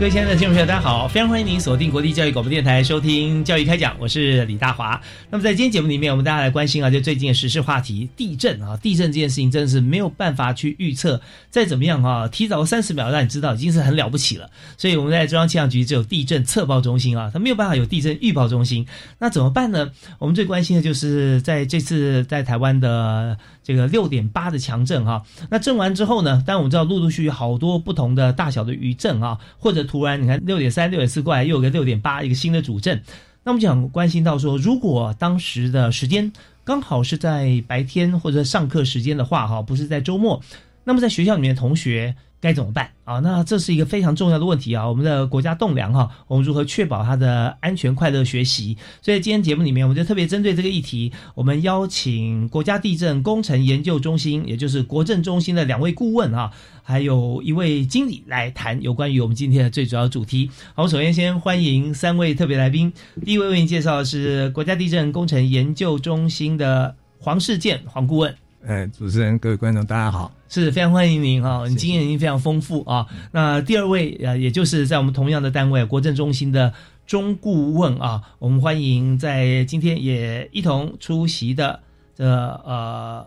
各位亲爱的听众朋友，大家好！非常欢迎您锁定国立教育广播电台收听《教育开讲》，我是李大华。那么在今天节目里面，我们大家来关心啊，就最近的时事话题——地震啊！地震这件事情真的是没有办法去预测，再怎么样啊，提早三十秒让你知道已经是很了不起了。所以我们在中央气象局只有地震测报中心啊，它没有办法有地震预报中心。那怎么办呢？我们最关心的就是在这次在台湾的这个六点八的强震哈。那震完之后呢，但我们知道陆陆续续好多不同的大小的余震啊，或者突然你看六点三、六点四过来，又有个六点八，一个新的主震。那我们就想关心到说，如果当时的时间刚好是在白天或者上课时间的话，哈，不是在周末，那么在学校里面同学该怎么办啊？那这是一个非常重要的问题啊！我们的国家栋梁哈，我们如何确保他的安全快乐学习？所以今天节目里面，我们就特别针对这个议题，我们邀请国家地震工程研究中心，也就是国震中心的两位顾问啊。还有一位经理来谈有关于我们今天的最主要主题。好，我首先先欢迎三位特别来宾。第一位为您介绍的是国家地震工程研究中心的黄世建黄顾问。呃，主持人、各位观众，大家好，是非常欢迎您哈，你经验已经非常丰富啊。那第二位呃，也就是在我们同样的单位国政中心的中顾问啊，我们欢迎在今天也一同出席的这呃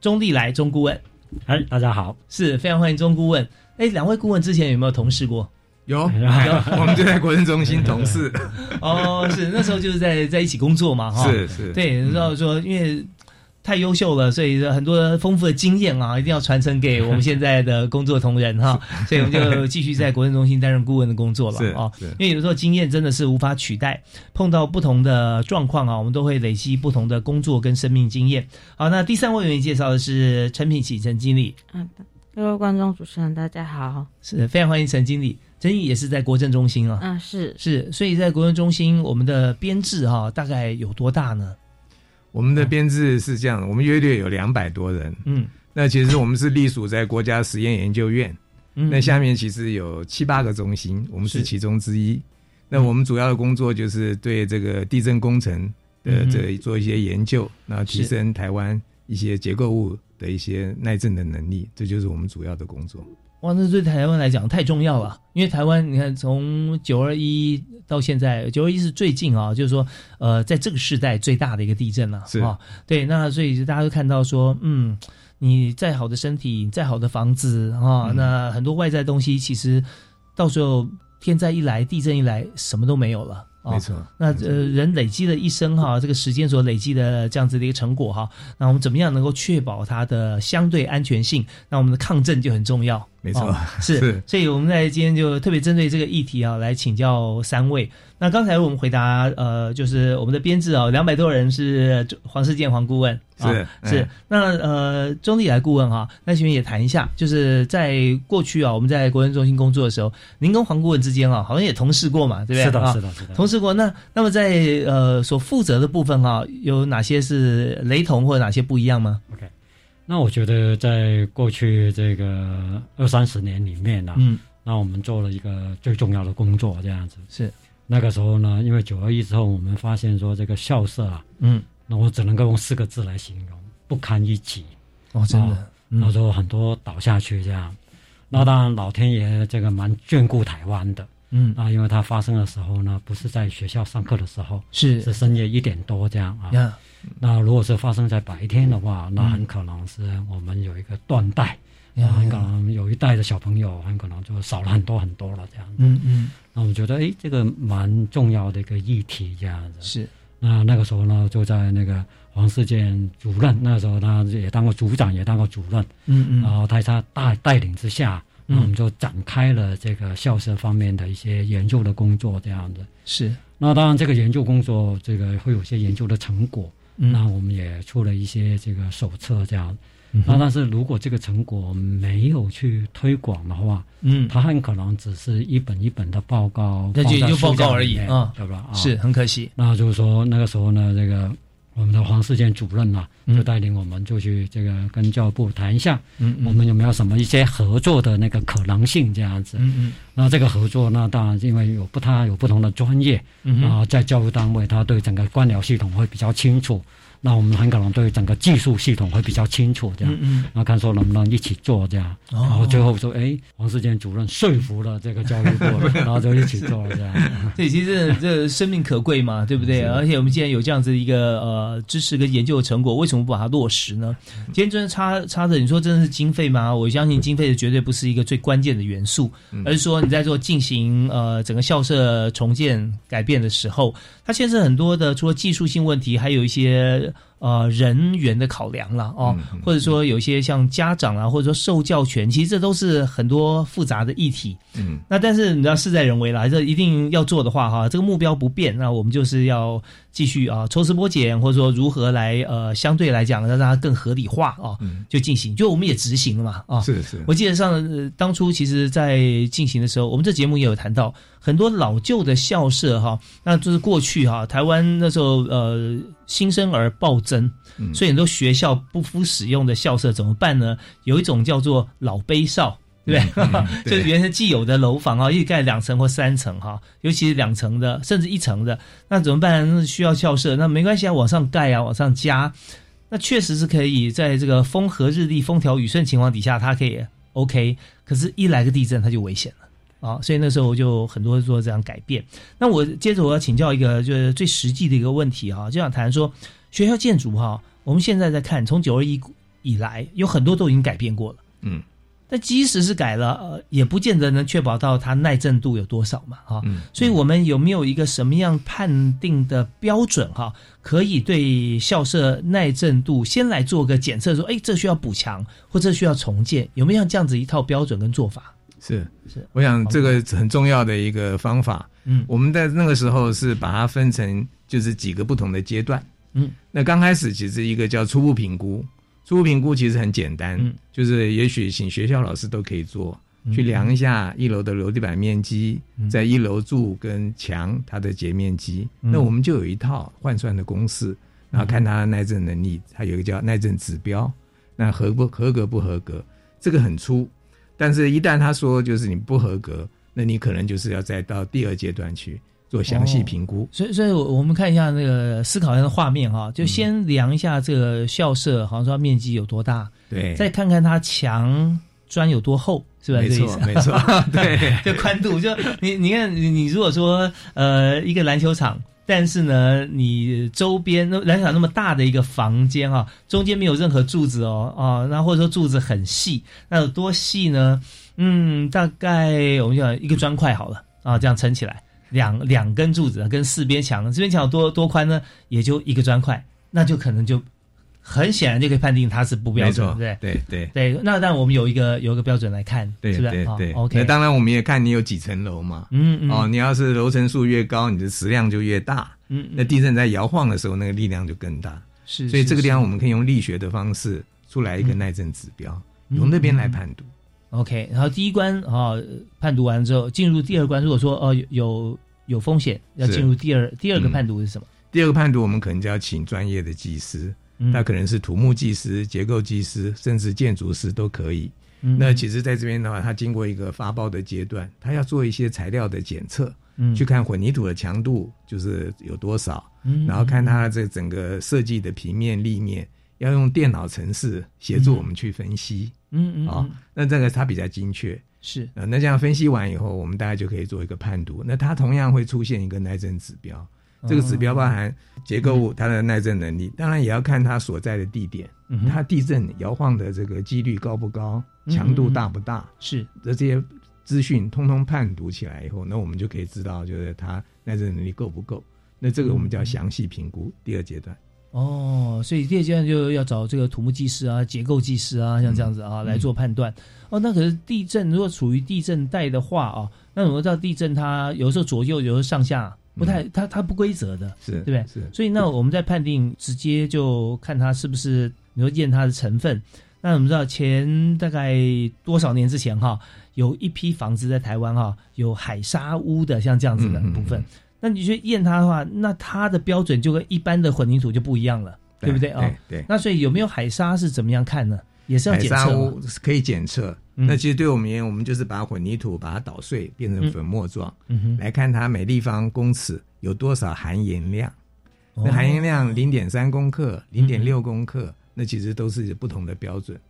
钟立来钟顾问。哎，大家好，是非常欢迎钟顾问。哎，两位顾问之前有没有同事过？有，我们就在国政中心同事。哦，是那时候就是在在一起工作嘛，哈，是是，对，然后说因为太优秀了，所以很多丰富的经验啊，一定要传承给我们现在的工作同仁哈，所以我们就继续在国政中心担任顾问的工作了啊。因为有时候经验真的是无法取代，碰到不同的状况啊，我们都会累积不同的工作跟生命经验。好，那第三位为您介绍的是陈品喜陈经理。嗯，各位观众主持人大家好，是非常欢迎陈经理。陈毅也是在国政中心啊。嗯，是是，所以在国政中心，我们的编制哈大概有多大呢？我们的编制是这样的，我们约略有两百多人。嗯，那其实我们是隶属在国家实验研究院。嗯，那下面其实有七八个中心，我们是其中之一。那我们主要的工作就是对这个地震工程的这做一些研究，然后提升台湾一些结构物的一些耐震的能力，这就是我们主要的工作。哇，那对台湾来讲太重要了，因为台湾你看从九二一到现在，九二一是最近啊，就是说呃，在这个时代最大的一个地震了，是啊，对，那所以大家都看到说，嗯，你再好的身体，再好的房子啊，那很多外在东西，其实到时候天灾一来，地震一来，什么都没有了。没错，那呃，人累积了一生哈，这个时间所累积的这样子的一个成果哈，那我们怎么样能够确保它的相对安全性？那我们的抗震就很重要。没错，是，所以我们在今天就特别针对这个议题啊，来请教三位。那刚才我们回答呃，就是我们的编制啊，两百多人是黄世建黄顾问，是是。那呃，钟立来顾问哈，那请问也谈一下，就是在过去啊，我们在国人中心工作的时候，您跟黄顾问之间啊，好像也同事过嘛，对不对？是的，是的，是的。同事过，那那么在呃所负责的部分哈，有哪些是雷同或者哪些不一样吗？OK。那我觉得，在过去这个二三十年里面呢，嗯，那我们做了一个最重要的工作，这样子是那个时候呢，因为九二一之后，我们发现说这个校舍啊，嗯，那我只能够用四个字来形容，不堪一击。哦，真的，那时候很多倒下去这样。那当然，老天爷这个蛮眷顾台湾的，嗯，啊，因为它发生的时候呢，不是在学校上课的时候，是是深夜一点多这样啊。那如果是发生在白天的话，那很可能是我们有一个断代，那很可能有一代的小朋友很可能就少了很多很多了这样子。嗯嗯，那我觉得哎，这个蛮重要的一个议题这样子。是。那那个时候呢，就在那个黄世健主任那时候，他也当过组长，也当过主任。嗯嗯。然后在他带带领之下，那我们就展开了这个校舍方面的一些研究的工作，这样子。是。那当然，这个研究工作，这个会有些研究的成果。嗯。那我们也出了一些这个手册，这样。那但是如果这个成果没有去推广的话，嗯，它很可能只是一本一本的报告，那就就报告而已啊，对吧？是很可惜。那就是说那个时候呢，这个我们的黄世建主任啊，就带领我们就去这个跟教育部谈一下，嗯，我们有没有什么一些合作的那个可能性这样子？嗯嗯。那这个合作，那当然因为有不他有不同的专业，啊，在教育单位，他对整个官僚系统会比较清楚。那我们很可能对整个技术系统会比较清楚，这样，那看说能不能一起做这样，然后最后说，哎，王世坚主任说服了这个教育部，然后就一起做了这样。对，其实这生命可贵嘛，对不对？而且我们既然有这样子一个呃知识跟研究的成果，为什么不把它落实呢？今天真的差差着，你说真的是经费吗？我相信经费的绝对不是一个最关键的元素，而是说你在做进行呃整个校舍重建改变的时候，它牵涉很多的，除了技术性问题，还有一些。呃，人员的考量了哦，或者说有些像家长啊，或者说受教权，其实这都是很多复杂的议题。嗯，那但是你知道事在人为了，这一定要做的话哈，这个目标不变，那我们就是要继续啊抽丝剥茧，或者说如何来呃相对来讲让它更合理化啊，就进行，就我们也执行了嘛啊。是是，我记得上当初其实在进行的时候，我们这节目也有谈到很多老旧的校舍哈，那就是过去哈台湾那时候呃。新生儿暴增，所以很多学校不敷使用的校舍怎么办呢？有一种叫做老碑少，对不 对？就是原先既有的楼房啊，一盖两层或三层哈，尤其是两层的，甚至一层的，那怎么办？那需要校舍，那没关系啊，往上盖啊，往上加，那确实是可以在这个风和日丽、风调雨顺情况底下，它可以 OK。可是，一来个地震，它就危险了。啊，所以那时候我就很多做这样改变。那我接着我要请教一个就是最实际的一个问题哈，就想谈说学校建筑哈，我们现在在看从九二一以来有很多都已经改变过了，嗯，但即使是改了，呃，也不见得能确保到它耐震度有多少嘛，哈，所以我们有没有一个什么样判定的标准哈，可以对校舍耐震度先来做个检测，说哎，这需要补强或者需要重建，有没有像这样子一套标准跟做法？是。是，我想这个很重要的一个方法。嗯，我们在那个时候是把它分成就是几个不同的阶段。嗯，那刚开始其实一个叫初步评估，初步评估其实很简单，就是也许请学校老师都可以做，去量一下一楼的楼地板面积，在一楼柱跟墙它的截面积，那我们就有一套换算的公式，然后看它的耐震能力，它有一个叫耐震指标，那合不合格不合格，这个很粗。但是，一旦他说就是你不合格，那你可能就是要再到第二阶段去做详细评估。所以，所以我们看一下那个思考一下的画面哈，就先量一下这个校舍，好像说面积有多大，对，再看看它墙砖有多厚，是吧？没错，没错，对，就宽度，就你你看，你你如果说呃一个篮球场。但是呢，你周边那来讲那么大的一个房间啊，中间没有任何柱子哦，啊，那或者说柱子很细，那有多细呢？嗯，大概我们讲一个砖块好了啊，这样撑起来，两两根柱子跟四边墙，这边墙有多多宽呢？也就一个砖块，那就可能就。很显然就可以判定它是不标准，对不对对对。那但我们有一个有一个标准来看，对是不是？对对。OK。那当然我们也看你有几层楼嘛。嗯嗯。哦，你要是楼层数越高，你的质量就越大。嗯。那地震在摇晃的时候，那个力量就更大。是。所以这个地方我们可以用力学的方式出来一个耐震指标，从那边来判读。OK。然后第一关啊判读完之后，进入第二关。如果说哦有有风险，要进入第二第二个判读是什么？第二个判读我们可能就要请专业的技师。那可能是土木技师、结构技师，甚至建筑师都可以。那其实在这边的话，他经过一个发包的阶段，他要做一些材料的检测，去看混凝土的强度就是有多少，然后看它这整个设计的平面、立面，要用电脑程式协助我们去分析。嗯嗯，啊，那这个它比较精确。是那这样分析完以后，我们大家就可以做一个判读。那它同样会出现一个耐震指标。这个指标包含结构物它的耐震能力，当然也要看它所在的地点，它地震摇晃的这个几率高不高，强度大不大，是。这这些资讯通通判读起来以后，那我们就可以知道，就是它耐震能力够不够。那这个我们叫详细评估，第二阶段。哦，所以第二阶段就要找这个土木技师啊、结构技师啊，像这样子啊来做判断。哦，那可是地震如果处于地震带的话啊，那我们知道地震它有时候左右，有时候上下不太，它它不规则的，是对不对？是。所以那我们在判定，直接就看它是不是，你说验它的成分。那我们知道前大概多少年之前哈，有一批房子在台湾哈有海沙屋的，像这样子的部分。那你去验它的话，那它的标准就跟一般的混凝土就不一样了，对不对啊？对。那所以有没有海沙是怎么样看呢？也是要检测。可以检测。那其实对我们而言，我们就是把混凝土把它捣碎，变成粉末状，来看它每立方公尺有多少含盐量。那含盐量零点三公克、零点六公克，那其实都是不同的标准。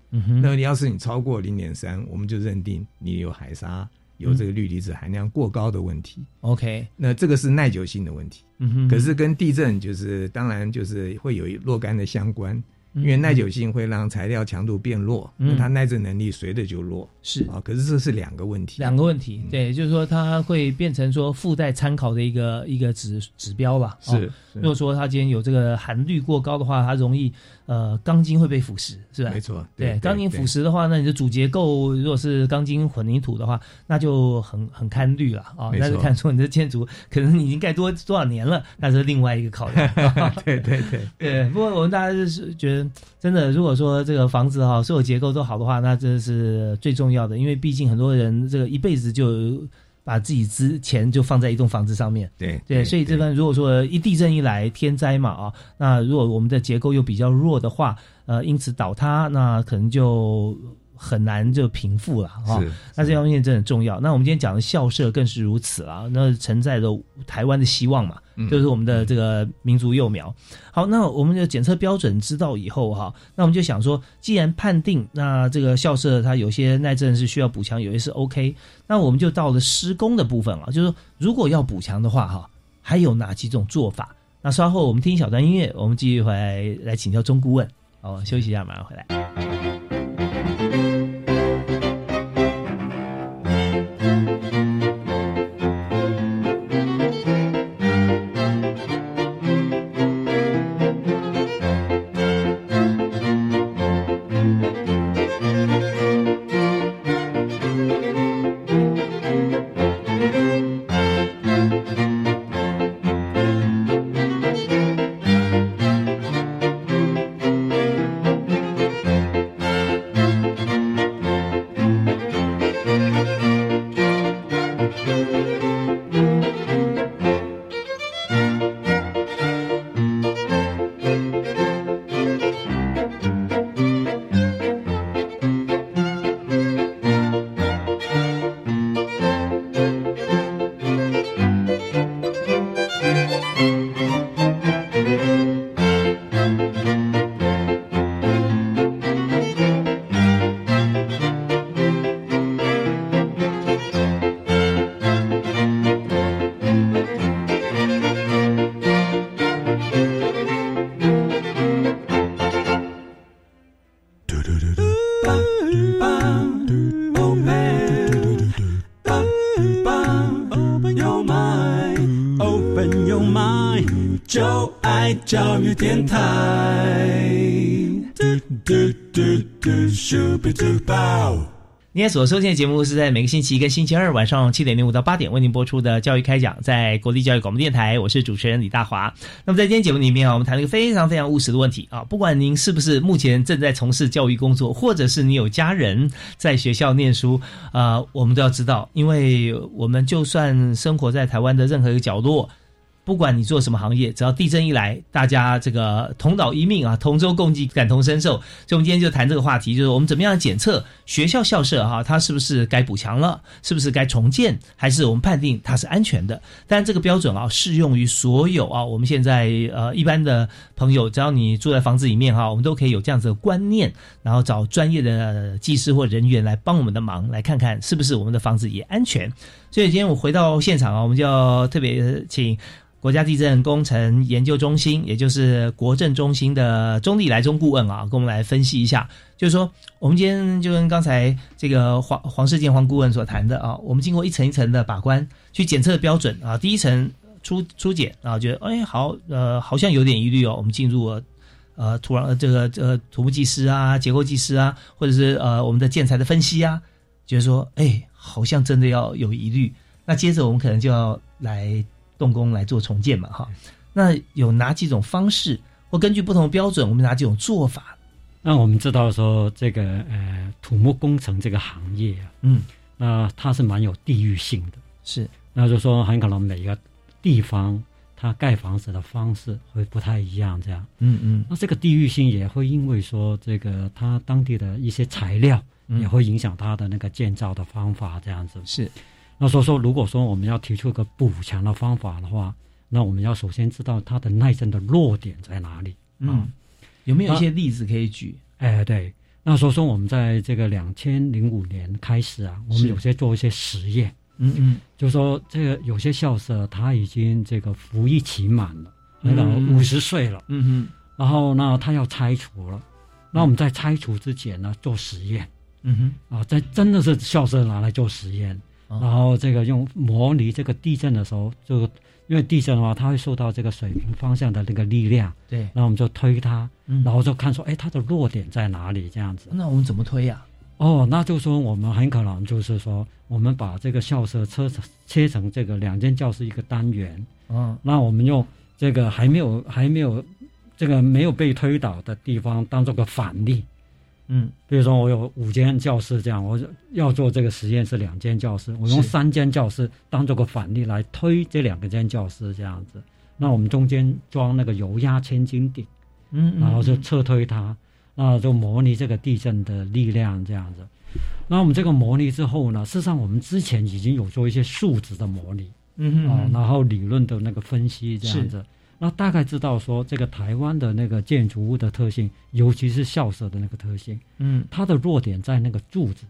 那要是你超过零点三，我们就认定你有海沙。有这个氯离子含量过高的问题，OK，那这个是耐久性的问题，嗯哼，可是跟地震就是当然就是会有若干的相关。因为耐久性会让材料强度变弱，那它耐震能力随着就弱。是啊，可是这是两个问题。两个问题，对，就是说它会变成说附带参考的一个一个指指标吧。是，如果说它今天有这个含氯过高的话，它容易呃钢筋会被腐蚀，是吧？没错。对，钢筋腐蚀的话，那你的主结构如果是钢筋混凝土的话，那就很很堪虑了啊。那就看出你的建筑可能已经盖多多少年了，那是另外一个考量。对对对 对。不过我们大家就是觉得。真的，如果说这个房子哈所有结构都好的话，那这是最重要的，因为毕竟很多人这个一辈子就把自己之钱就放在一栋房子上面。对对，所以这边如果说一地震一来，天灾嘛啊，那如果我们的结构又比较弱的话，呃，因此倒塌，那可能就。很难就平复了哈，那这方面真的很重要。那我们今天讲的校舍更是如此了，那承载着台湾的希望嘛，就是我们的这个民族幼苗。好，那我们的检测标准知道以后哈，那我们就想说，既然判定那这个校舍它有些耐震是需要补强，有些是 OK，那我们就到了施工的部分了，就是说如果要补强的话哈，还有哪几种做法？那稍后我们听一小段音乐，我们继续回来来请教钟顾问。好，休息一下，马上回来。电台。今天所收听的节目是在每个星期一跟星期二晚上七点零五到八点为您播出的教育开讲，在国立教育广播电台，我是主持人李大华。那么在今天节目里面啊，我们谈了一个非常非常务实的问题啊，不管您是不是目前正在从事教育工作，或者是你有家人在学校念书啊，我们都要知道，因为我们就算生活在台湾的任何一个角落。不管你做什么行业，只要地震一来，大家这个同岛一命啊，同舟共济，感同身受。所以，我们今天就谈这个话题，就是我们怎么样检测学校校舍哈，它是不是该补强了，是不是该重建，还是我们判定它是安全的？但这个标准啊，适用于所有啊，我们现在呃一般的朋友，只要你住在房子里面哈，我们都可以有这样子的观念，然后找专业的技师或人员来帮我们的忙，来看看是不是我们的房子也安全。所以，今天我回到现场啊，我们就要特别请。国家地震工程研究中心，也就是国政中心的钟立来钟顾问啊，跟我们来分析一下。就是说，我们今天就跟刚才这个黄黄世建黄顾问所谈的啊，我们经过一层一层的把关，去检测标准啊，第一层初初检啊，觉得哎好，呃，好像有点疑虑哦，我们进入呃土壤这个呃土木技师啊、结构技师啊，或者是呃我们的建材的分析啊，就是说哎，好像真的要有疑虑，那接着我们可能就要来。动工来做重建嘛，哈，那有哪几种方式，或根据不同的标准，我们哪几种做法？那我们知道说，这个呃土木工程这个行业啊，嗯，那它是蛮有地域性的，是，那就说很可能每个地方它盖房子的方式会不太一样，这样，嗯嗯，那这个地域性也会因为说这个它当地的一些材料也会影响它的那个建造的方法，这样子是。那所以说，如果说我们要提出一个补强的方法的话，那我们要首先知道它的耐震的弱点在哪里。嗯，有没有一些例子可以举？哎，对。那所以说，我们在这个两千零五年开始啊，我们有些做一些实验。嗯嗯，就说这个有些校舍他已经这个服役期满了，那个五十岁了。嗯嗯。然后那他要拆除了，那我们在拆除之前呢做实验。嗯哼。啊，在真的是校舍拿来做实验。然后这个用模拟这个地震的时候，就因为地震的话，它会受到这个水平方向的那个力量，对，然后我们就推它，然后就看说，哎，它的弱点在哪里？这样子。那我们怎么推呀？哦，那就说我们很可能就是说，我们把这个校舍车切成这个两间教室一个单元，嗯，那我们用这个还没有还没有这个没有被推倒的地方当做个反例。嗯，比如说我有五间教室，这样我要做这个实验是两间教室，我用三间教室当做个反例来推这两个间教室这样子。那我们中间装那个油压千斤顶，嗯，然后就侧推它，那就模拟这个地震的力量这样子。那我们这个模拟之后呢，事实上我们之前已经有做一些数值的模拟，嗯啊，然后理论的那个分析这样子。那大概知道说，这个台湾的那个建筑物的特性，尤其是校舍的那个特性，嗯，它的弱点在那个柱子，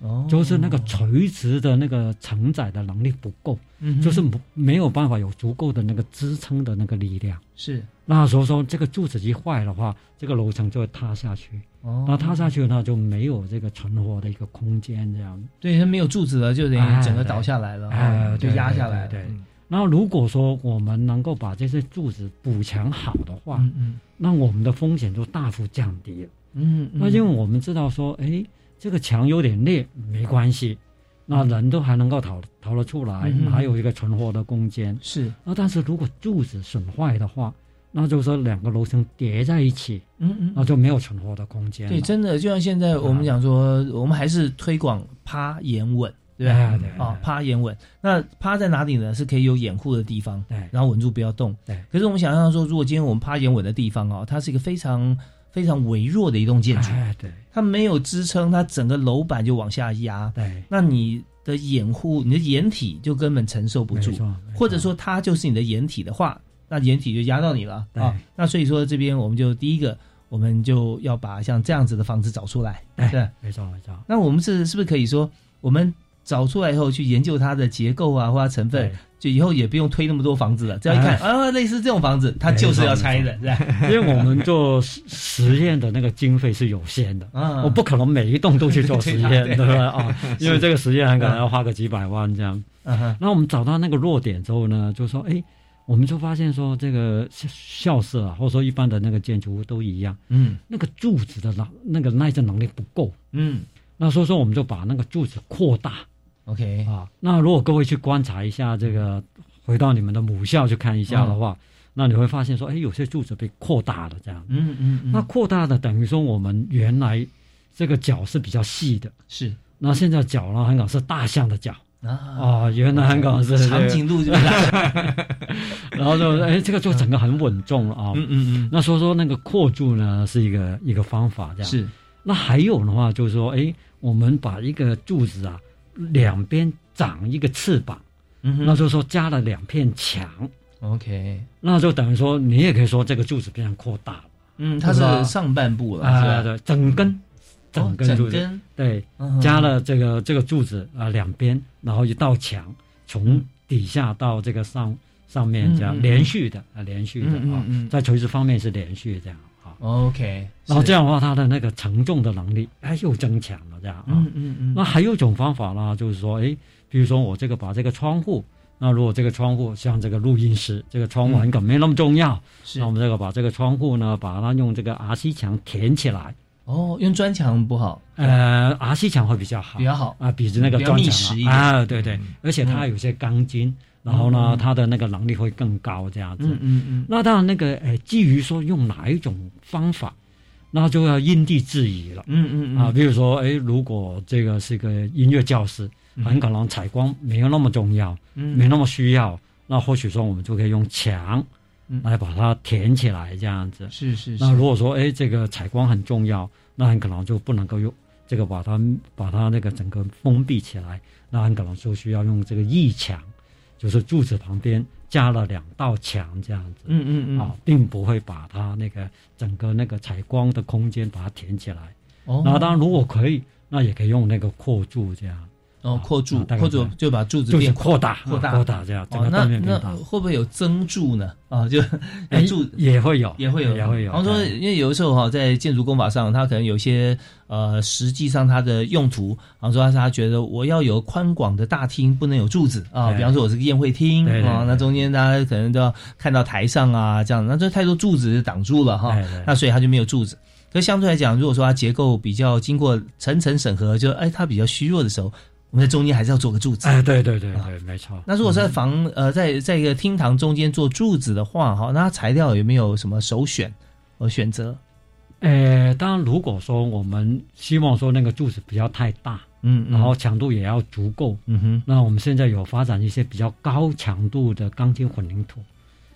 哦，就是那个垂直的那个承载的能力不够，嗯，就是没没有办法有足够的那个支撑的那个力量，是。那所以说，这个柱子一坏的话，这个楼层就会塌下去，哦，那塌下去那就没有这个存活的一个空间，这样。对，它没有柱子了，就等于整个倒下来了，哎，就压下来，对。然后，如果说我们能够把这些柱子补强好的话，嗯嗯，那我们的风险就大幅降低了。嗯，那因为我们知道说，哎，这个墙有点裂没关系，那人都还能够逃逃得出来，还有一个存活的空间。是。那但是如果柱子损坏的话，那就是说两个楼层叠在一起，嗯嗯，那就没有存活的空间。对，真的就像现在我们讲说，我们还是推广趴延稳。对对啊，趴眼稳，那趴在哪里呢？是可以有掩护的地方，对，然后稳住不要动。对，可是我们想象说，如果今天我们趴眼稳的地方哦，它是一个非常非常微弱的一栋建筑，对，它没有支撑，它整个楼板就往下压，对，那你的掩护，你的掩体就根本承受不住，或者说它就是你的掩体的话，那掩体就压到你了啊。那所以说这边我们就第一个，我们就要把像这样子的房子找出来，对，没错没错。那我们是是不是可以说我们？找出来以后去研究它的结构啊，或者成分，就以后也不用推那么多房子了。只要一看 啊，类似这种房子，它就是要拆的，是吧？因为我们做实验的那个经费是有限的，我不可能每一栋都去做实验，对 不对啊？因为这个实验很可能要花个几百万这样。那我们找到那个弱点之后呢，就说，哎，我们就发现说，这个校舍啊，或者说一般的那个建筑物都一样，嗯，那个柱子的那那个耐震能力不够，嗯，那所以说我们就把那个柱子扩大。OK 啊，那如果各位去观察一下这个，回到你们的母校去看一下的话，那你会发现说，哎，有些柱子被扩大了，这样。嗯嗯嗯。那扩大的等于说，我们原来这个脚是比较细的，是。那现在脚呢，很可能是大象的脚啊，原来很可能是 长颈鹿，就 然后就哎，这个就整个很稳重了啊。嗯嗯嗯。那所以说，那个扩柱呢，是一个一个方法，这样。是。那还有的话，就是说，哎，我们把一个柱子啊。两边长一个翅膀，那就是说加了两片墙，OK，那就等于说你也可以说这个柱子变成扩大了，嗯，它是上半部了，是吧？对，整根，整根柱子，对，加了这个这个柱子啊两边，然后一道墙从底下到这个上上面这样连续的啊，连续的啊，在垂直方面是连续这样。啊。OK，然后这样的话，它的那个承重的能力哎又增强了这样啊。嗯嗯嗯。那还有一种方法呢，就是说，哎，比如说我这个把这个窗户，那如果这个窗户像这个录音室，这个窗户很可能没那么重要，那我们这个把这个窗户呢，把它用这个 RC 墙填起来。哦，用砖墙不好，呃，RC 墙会比较好，比较好啊，比着那个砖墙啊，对对，而且它有些钢筋，然后呢，它的那个能力会更高，这样子。嗯嗯嗯。那当然，那个诶，基于说用哪一种方法，那就要因地制宜了。嗯嗯嗯。啊，比如说，哎，如果这个是个音乐教室，很可能采光没有那么重要，嗯没那么需要，那或许说我们就可以用墙。来把它填起来，这样子是是。那如果说哎，这个采光很重要，那很可能就不能够用这个把它把它那个整个封闭起来，那很可能就需要用这个翼墙，就是柱子旁边加了两道墙这样子。嗯嗯嗯。啊，并不会把它那个整个那个采光的空间把它填起来。哦。那当然，如果可以，那也可以用那个扩柱这样。哦，扩柱，扩柱就把柱子变扩大，扩大，扩大这样。哦，那那会不会有增柱呢？啊，就 柱也会有，也会有，也会有。然后说，因为有的时候哈，在建筑工法上，它可能有些呃，实际上它的用途，然后说他他觉得我要有宽广的大厅，不能有柱子啊。比方说，我是个宴会厅啊，那中间大家可能都要看到台上啊，这样，那这太多柱子挡住了哈，那所以它就没有柱子。可相对来讲，如果说它结构比较经过层层审核，就哎它比较虚弱的时候。我们在中间还是要做个柱子。哎，对对对对，没错。那如果在房呃，在在一个厅堂中间做柱子的话，哈，那材料有没有什么首选和选择？呃，当然，如果说我们希望说那个柱子不要太大，嗯，然后强度也要足够，嗯哼，那我们现在有发展一些比较高强度的钢筋混凝土。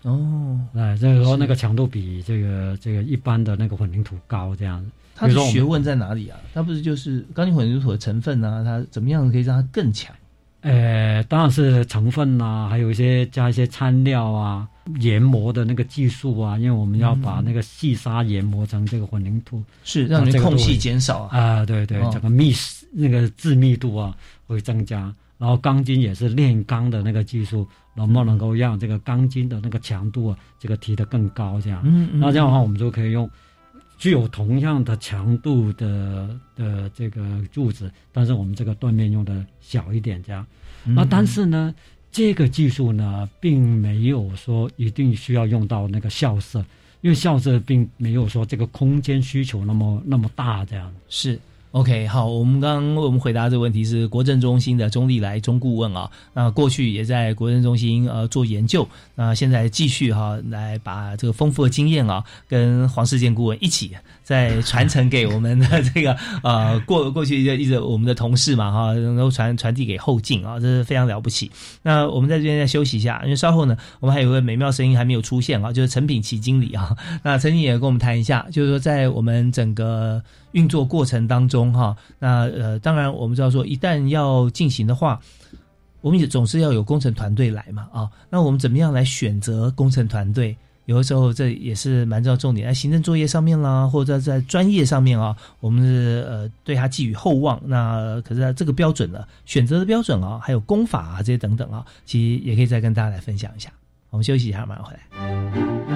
哦，哎，就是说那个强度比这个这个一般的那个混凝土高，这样子。它的学问在哪里啊？它不是就是钢筋混凝土的成分呢？它怎么样可以让它更强？呃，当然是成分呐，还有一些加一些掺料啊，研磨的那个技术啊，因为我们要把那个细沙研磨成这个混凝土，是让你空隙减少啊。啊，对对，整个密那个致密度啊会增加，然后钢筋也是炼钢的那个技术，能不能够让这个钢筋的那个强度啊这个提得更高？这样，嗯嗯，那这样的话我们就可以用。具有同样的强度的的这个柱子，但是我们这个断面用的小一点，这样。那但是呢，这个技术呢，并没有说一定需要用到那个校舍，因为校舍并没有说这个空间需求那么那么大，这样是。OK，好，我们刚刚我们回答这个问题是国政中心的钟立来钟顾问啊，那过去也在国政中心呃做研究，那现在继续哈来把这个丰富的经验啊，跟黄世健顾问一起再传承给我们的这个呃过过去一直我们的同事嘛哈，能够传传递给后进啊，这是非常了不起。那我们在这边再休息一下，因为稍后呢，我们还有个美妙声音还没有出现啊，就是陈品奇经理啊，那陈经理也跟我们谈一下，就是说在我们整个。运作过程当中，哈，那呃，当然我们知道说，一旦要进行的话，我们也总是要有工程团队来嘛，啊，那我们怎么样来选择工程团队？有的时候这也是蛮重要重点，在行政作业上面啦，或者在专业上面啊，我们是呃对他寄予厚望。那可是这个标准呢，选择的标准啊，还有功法啊这些等等啊，其实也可以再跟大家来分享一下。我们休息一下，马上回来。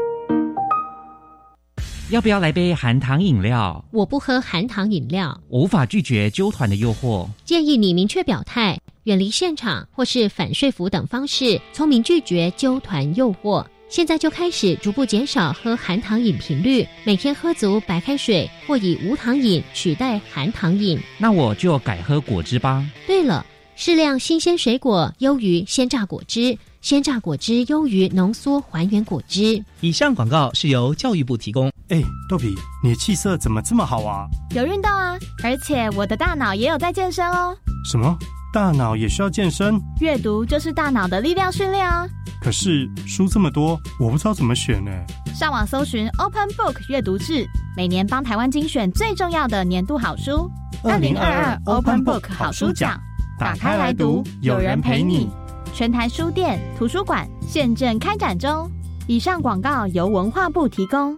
要不要来杯含糖饮料？我不喝含糖饮料。我无法拒绝纠团的诱惑。建议你明确表态，远离现场或是反说服等方式，聪明拒绝纠团诱惑。现在就开始逐步减少喝含糖饮频率，每天喝足白开水或以无糖饮取代含糖饮。那我就改喝果汁吧。对了，适量新鲜水果优于鲜榨果汁，鲜榨果汁优于浓缩还原果汁。以上广告是由教育部提供。哎，豆皮，你的气色怎么这么好啊？有运动啊，而且我的大脑也有在健身哦。什么？大脑也需要健身？阅读就是大脑的力量训练哦。可是书这么多，我不知道怎么选呢。上网搜寻 Open Book 阅读志，每年帮台湾精选最重要的年度好书。二零二二 Open Book 好书奖，打开来读，有人陪你。全台书店、图书馆现正开展中。以上广告由文化部提供。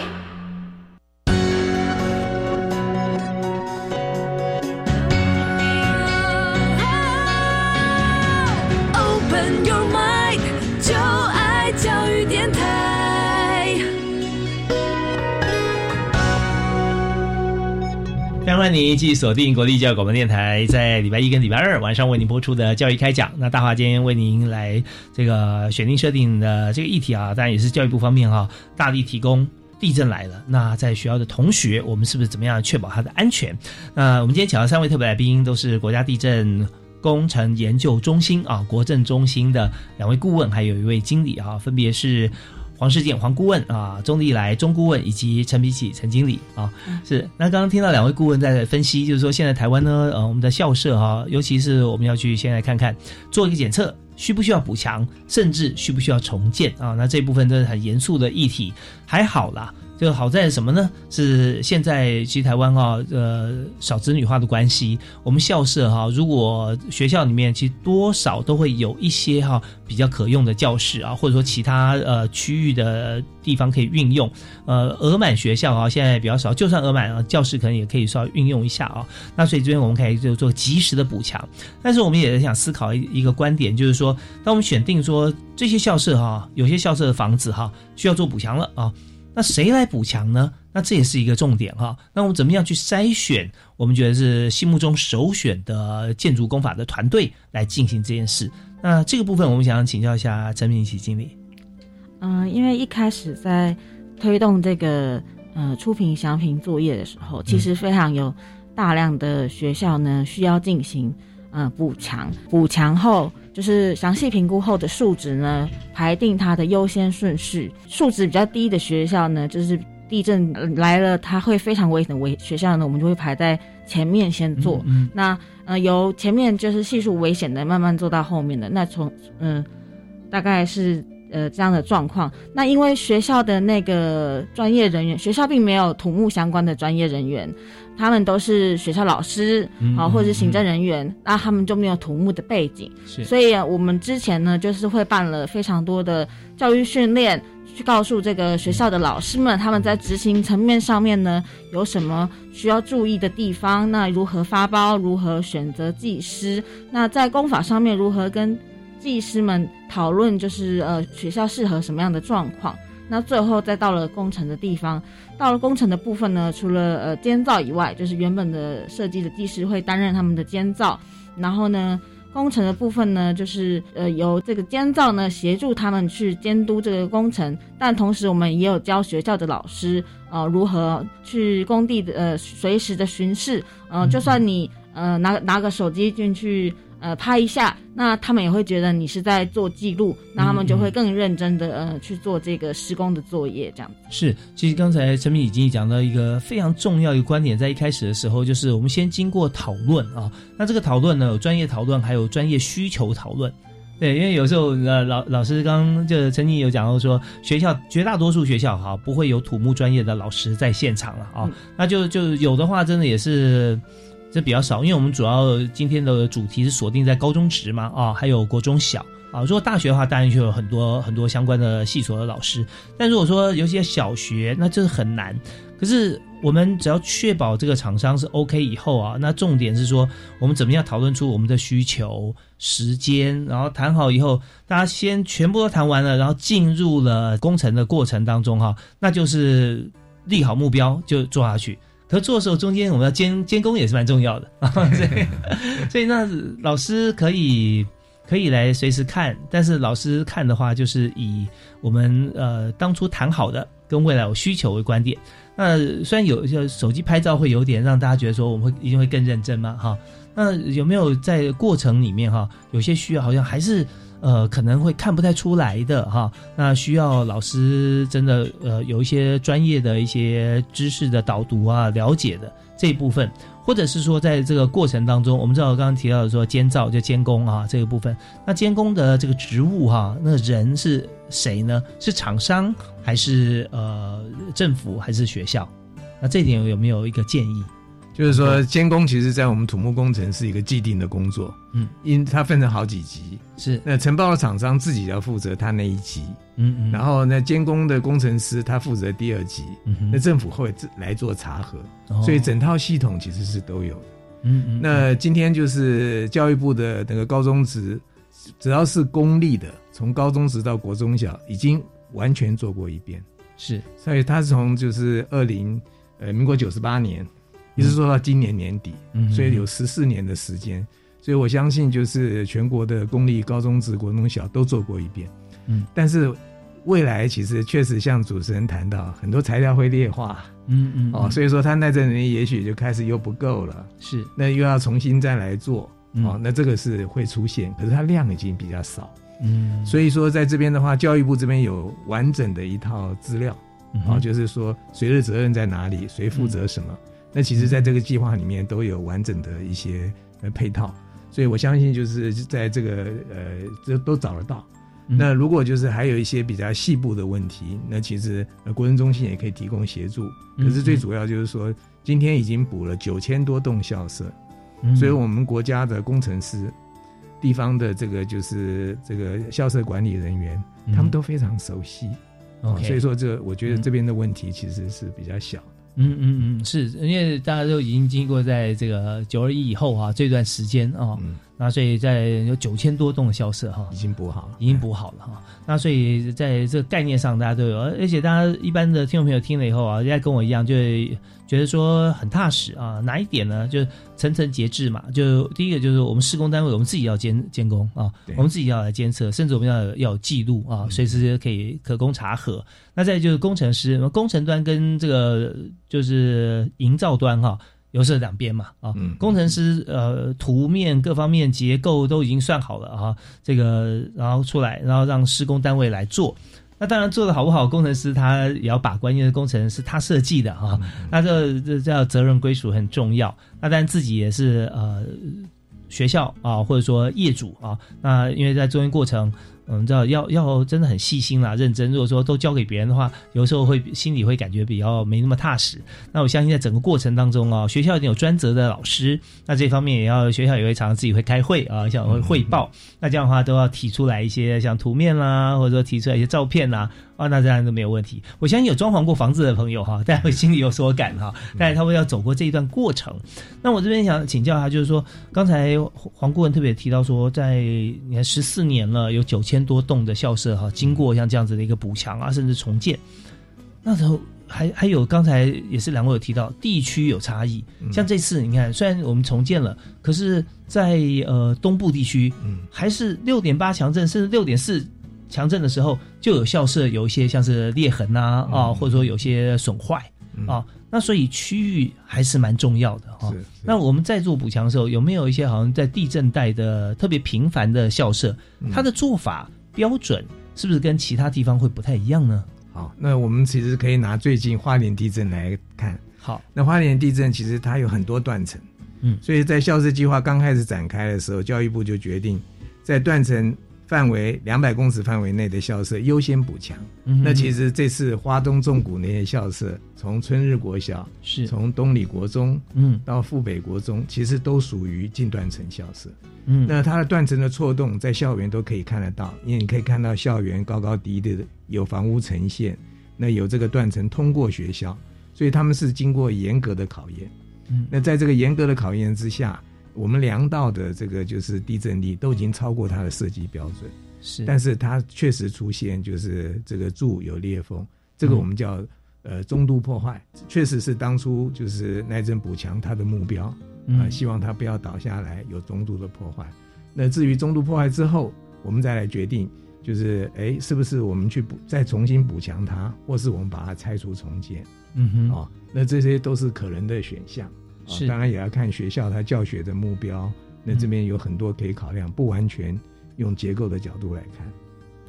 您继续锁定国立教育广播电台，在礼拜一跟礼拜二晚上为您播出的教育开讲。那大华今天为您来这个选定设定的这个议题啊，当然也是教育部方面哈，大力提供。地震来了，那在学校的同学，我们是不是怎么样确保他的安全？那我们今天请到三位特别来宾，都是国家地震工程研究中心啊国政中心的两位顾问，还有一位经理啊，分别是黄世健黄顾问啊，钟立来钟顾问以及陈比起陈经理啊。是，那刚刚听到两位顾问在分析，就是说现在台湾呢，呃，我们的校舍哈，尤其是我们要去现在看看做一个检测。需不需要补强，甚至需不需要重建啊？那这部分真的很严肃的议题，还好啦。这个好在什么呢？是现在其实台湾啊，呃，少子女化的关系，我们校舍哈，如果学校里面其实多少都会有一些哈比较可用的教室啊，或者说其他呃区域的地方可以运用。呃，额满学校啊，现在比较少，就算额满啊，教室可能也可以稍微运用一下啊。那所以这边我们可以就做及时的补强。但是我们也想思考一一个观点，就是说，当我们选定说这些校舍哈，有些校舍的房子哈需要做补强了啊。那谁来补强呢？那这也是一个重点哈。那我们怎么样去筛选？我们觉得是心目中首选的建筑工法的团队来进行这件事。那这个部分，我们想请教一下陈明奇经理。嗯，因为一开始在推动这个呃初评详评作业的时候，其实非常有大量的学校呢需要进行呃补强，补强后。就是详细评估后的数值呢，排定它的优先顺序。数值比较低的学校呢，就是地震来了，它会非常危险的危学校呢，我们就会排在前面先做。那呃，由前面就是系数危险的，慢慢做到后面的。那从嗯，大概是呃这样的状况。那因为学校的那个专业人员，学校并没有土木相关的专业人员。他们都是学校老师啊，或者是行政人员，那他们就没有土木的背景，所以我们之前呢，就是会办了非常多的教育训练，去告诉这个学校的老师们，他们在执行层面上面呢，有什么需要注意的地方，那如何发包，如何选择技师，那在功法上面如何跟技师们讨论，就是呃学校适合什么样的状况。那最后再到了工程的地方，到了工程的部分呢，除了呃监造以外，就是原本的设计的技师会担任他们的监造，然后呢，工程的部分呢，就是呃由这个监造呢协助他们去监督这个工程，但同时我们也有教学校的老师呃如何去工地的呃随时的巡视，呃就算你呃拿拿个手机进去。呃，拍一下，那他们也会觉得你是在做记录，那他们就会更认真的呃去做这个施工的作业，这样子。是，其实刚才陈明已经讲到一个非常重要一个观点，在一开始的时候，就是我们先经过讨论啊，那这个讨论呢，有专业讨论，还有专业需求讨论。对，因为有时候呃老老师刚就曾经有讲到说，学校绝大多数学校哈不会有土木专业的老师在现场了啊，那就就有的话，真的也是。这比较少，因为我们主要今天的主题是锁定在高中职嘛，啊，还有国中小啊。如果大学的话，当然就有很多很多相关的系所的老师。但如果说有些小学，那这很难。可是我们只要确保这个厂商是 OK 以后啊，那重点是说我们怎么样讨论出我们的需求时间，然后谈好以后，大家先全部都谈完了，然后进入了工程的过程当中哈，那就是立好目标就做下去。合作的时候，中间我们要监监工也是蛮重要的啊，所以 所以那老师可以可以来随时看，但是老师看的话，就是以我们呃当初谈好的跟未来有需求为观点。那虽然有就手机拍照会有点让大家觉得说我们会一定会更认真嘛哈，那有没有在过程里面哈，有些需要好像还是。呃，可能会看不太出来的哈，那需要老师真的呃有一些专业的一些知识的导读啊，了解的这一部分，或者是说在这个过程当中，我们知道刚刚提到的说监造就监工啊这个部分，那监工的这个职务哈，那人是谁呢？是厂商还是呃政府还是学校？那这点有没有一个建议？就是说，监工其实，在我们土木工程是一个既定的工作，嗯，因它分成好几级，是。那承包的厂商自己要负责他那一级，嗯嗯，然后呢，监工的工程师他负责第二级，那政府会来做查核，所以整套系统其实是都有，嗯嗯。那今天就是教育部的那个高中职，只要是公立的，从高中职到国中小，已经完全做过一遍，是，所以他是从就是二零呃民国九十八年。一直做到今年年底，嗯所以有十四年的时间，所以我相信就是全国的公立高中职、国中小都做过一遍。嗯，但是未来其实确实像主持人谈到，很多材料会劣化，嗯嗯，哦，所以说它耐震能力也许就开始又不够了，是，那又要重新再来做，哦，那这个是会出现，可是它量已经比较少，嗯，所以说在这边的话，教育部这边有完整的一套资料，哦，就是说谁的责任在哪里，谁负责什么。那其实，在这个计划里面都有完整的一些呃配套，所以我相信就是在这个呃，这都找得到。那如果就是还有一些比较细部的问题，那其实呃，国人中心也可以提供协助。可是最主要就是说，今天已经补了九千多栋校舍，所以我们国家的工程师、地方的这个就是这个校舍管理人员，他们都非常熟悉。所以说，这我觉得这边的问题其实是比较小。嗯嗯嗯，是因为大家都已经经过在这个九二一以后啊这段时间啊，那所以在有九千多栋的校舍哈，已经补好了，已经补好了哈。那所以在这个概念上，大家都有，而且大家一般的听众朋友听了以后啊，应该跟我一样，就觉得说很踏实啊。哪一点呢？就层层节制嘛。就第一个就是我们施工单位，我们自己要监监工啊，我们自己要来监测，甚至我们要要有记录啊，随时可以可供查核。那再就是工程师，工程端跟这个就是营造端哈。有是两边嘛啊，工程师呃图面各方面结构都已经算好了啊，这个然后出来，然后让施工单位来做。那当然做的好不好，工程师他也要把关，因为工程是他设计的啊。那这这叫责任归属很重要。那但自己也是呃学校啊，或者说业主啊，那因为在中间过程。嗯，知道要要真的很细心啦，认真。如果说都交给别人的话，有时候会心里会感觉比较没那么踏实。那我相信在整个过程当中啊，学校一定有专责的老师，那这方面也要学校也会常常自己会开会啊，像会汇报。那这样的话都要提出来一些像图面啦，或者说提出来一些照片啦。啊，那这样都没有问题。我相信有装潢过房子的朋友哈，大家会心里有所感哈。但是他会要走过这一段过程。那我这边想请教一下，就是说，刚才黄顾问特别提到说，在你看十四年了，有九千多栋的校舍哈，经过像这样子的一个补强啊，甚至重建，那时候还还有刚才也是两位有提到地区有差异，像这次你看，虽然我们重建了，可是，在呃东部地区，嗯，还是六点八强震，甚至六点四强震的时候，就有校舍有一些像是裂痕呐啊，或者说有些损坏啊，那所以区域还是蛮重要的哈。那我们在做补强的时候，有没有一些好像在地震带的特别频繁的校舍，它的做法标准是不是跟其他地方会不太一样呢？好，那我们其实可以拿最近花莲地震来看。好，那花莲地震其实它有很多断层，嗯，所以在校舍计划刚开始展开的时候，教育部就决定在断层范围两百公尺范围内的校舍优先补强。那其实这次花东纵谷那些校舍，从春日国小，是从东里国中，嗯，到富北国中，其实都属于近断层校舍。嗯，那它的断层的错动在校园都可以看得到，因为你可以看到校园高高低低的有房屋呈现，那有这个断层通过学校，所以他们是经过严格的考验。嗯，那在这个严格的考验之下，我们量到的这个就是地震力都已经超过它的设计标准。是，但是它确实出现就是这个柱有裂缝，这个我们叫呃中度破坏，确实是当初就是耐震补强它的目标。啊，希望它不要倒下来，有中度的破坏。那至于中度破坏之后，我们再来决定，就是哎，是不是我们去补，再重新补强它，或是我们把它拆除重建？嗯哼，哦，那这些都是可能的选项。是，当然也要看学校它教学的目标。那这边有很多可以考量，不完全用结构的角度来看。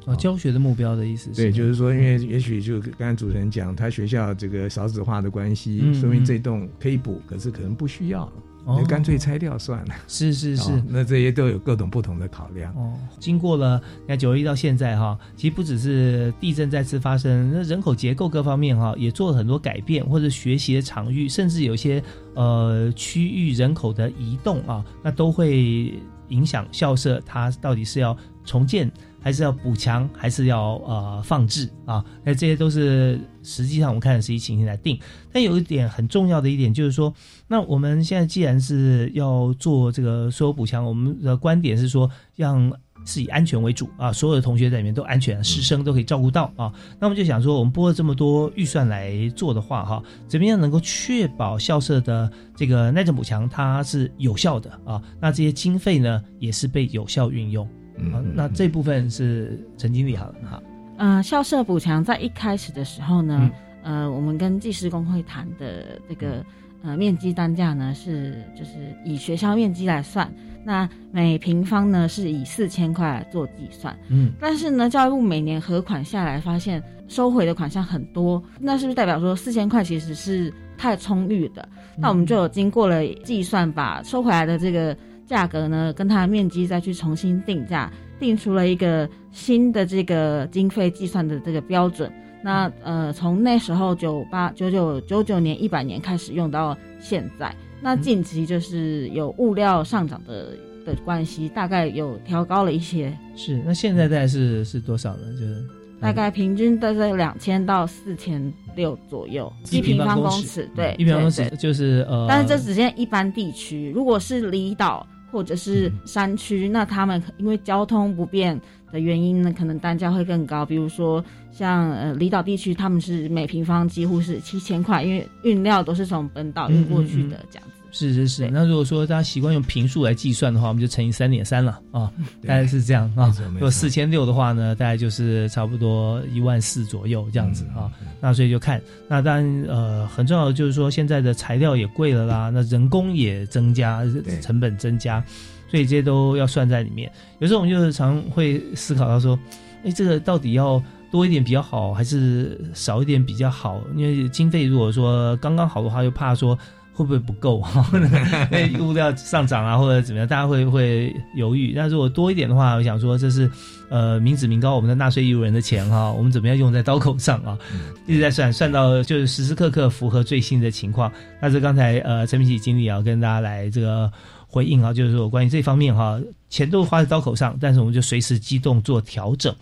哦，教学的目标的意思是？对，就是说，因为也许就刚才主持人讲，他学校这个少子化的关系，说明这栋可以补，可是可能不需要了。那干脆拆掉算了。是是是，那这些都有各种不同的考量。哦，经过了你看九二一到现在哈，其实不只是地震再次发生，那人口结构各方面哈也做了很多改变，或者学习的场域，甚至有些呃区域人口的移动啊，那都会影响校舍它到底是要重建。还是要补强，还是要呃放置啊？那这些都是实际上我们看的实际情形来定。但有一点很重要的一点就是说，那我们现在既然是要做这个所有补强，我们的观点是说，让是以安全为主啊，所有的同学在里面都安全，师生都可以照顾到啊。那我们就想说，我们拨了这么多预算来做的话，哈，怎么样能够确保校舍的这个耐震补强它是有效的啊？那这些经费呢，也是被有效运用。嗯，那这部分是陈经理好了哈。呃，校舍补强在一开始的时候呢，呃，我们跟技师工会谈的这个呃面积单价呢是就是以学校面积来算，那每平方呢是以四千块来做计算。嗯，但是呢，教育部每年核款下来发现收回的款项很多，那是不是代表说四千块其实是太充裕的？那我们就有经过了计算，把收回来的这个。价格呢，跟它的面积再去重新定价，定出了一个新的这个经费计算的这个标准。那呃，从那时候九八九九九九年一百年开始用到现在，那近期就是有物料上涨的的关系，大概有调高了一些。是，那现在大概是是多少呢？就是大概平均都在两千到四千六左右一平方公尺。对，一平方公尺就是呃，但是这只限一般地区，如果是离岛。或者是山区，那他们因为交通不便的原因呢，可能单价会更高。比如说像呃离岛地区，他们是每平方几乎是七千块，因为运料都是从本岛运过去的这样子。是是是，那如果说大家习惯用平数来计算的话，我们就乘以三点三了啊，大概是这样啊。如果四千六的话呢，大概就是差不多一万四左右这样子啊。那所以就看，那当然呃很重要的就是说现在的材料也贵了啦，那人工也增加，成本增加，所以这些都要算在里面。有时候我们就是常会思考到说，哎，这个到底要多一点比较好，还是少一点比较好？因为经费如果说刚刚好的话，又怕说。会不会不够？那物料上涨啊，或者怎么样，大家会会犹豫。那如果多一点的话，我想说这是呃民脂民膏我们的纳税义务人的钱哈，我们怎么样用在刀口上啊？一直在算，算到就是时时刻刻符合最新的情况。那是刚才呃陈明喜经理啊跟大家来这个回应啊，就是说关于这方面哈，钱都花在刀口上，但是我们就随时机动做调整。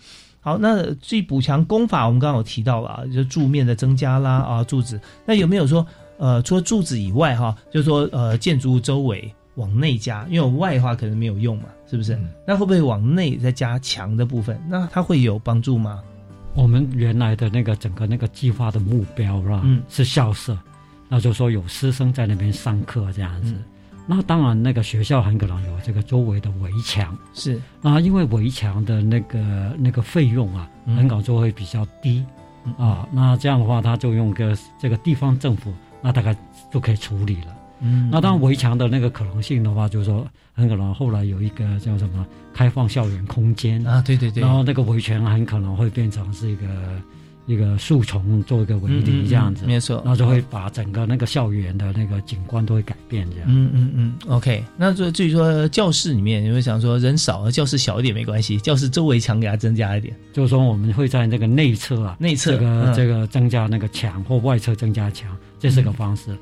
好，那至于补强功法，我们刚刚有提到了，就柱面的增加啦啊柱子，那有没有说？呃，除了柱子以外，哈，就是说，呃，建筑物周围往内加，因为外的话可能没有用嘛，是不是？那会不会往内再加墙的部分？那它会有帮助吗？我们原来的那个整个那个计划的目标是吧？嗯，是校舍，那就说有师生在那边上课这样子。那当然，那个学校很可能有这个周围的围墙，是。那因为围墙的那个那个费用啊，很可能就会比较低啊。那这样的话，他就用个这个地方政府，那大概就可以处理了。嗯。那当然，围墙的那个可能性的话，就是说很可能后来有一个叫什么开放校园空间啊，对对对。然后那个围墙很可能会变成是一个。一个树丛做一个围篱这样子，没错，然后就会把整个那个校园的那个景观都会改变这样。嗯嗯嗯，OK。那就至于说教室里面，你会想说人少，教室小一点没关系，教室周围墙给它增加一点。就是说我们会在那个内侧啊，内侧这个这个增加那个墙，或外侧增加墙，这是个方式。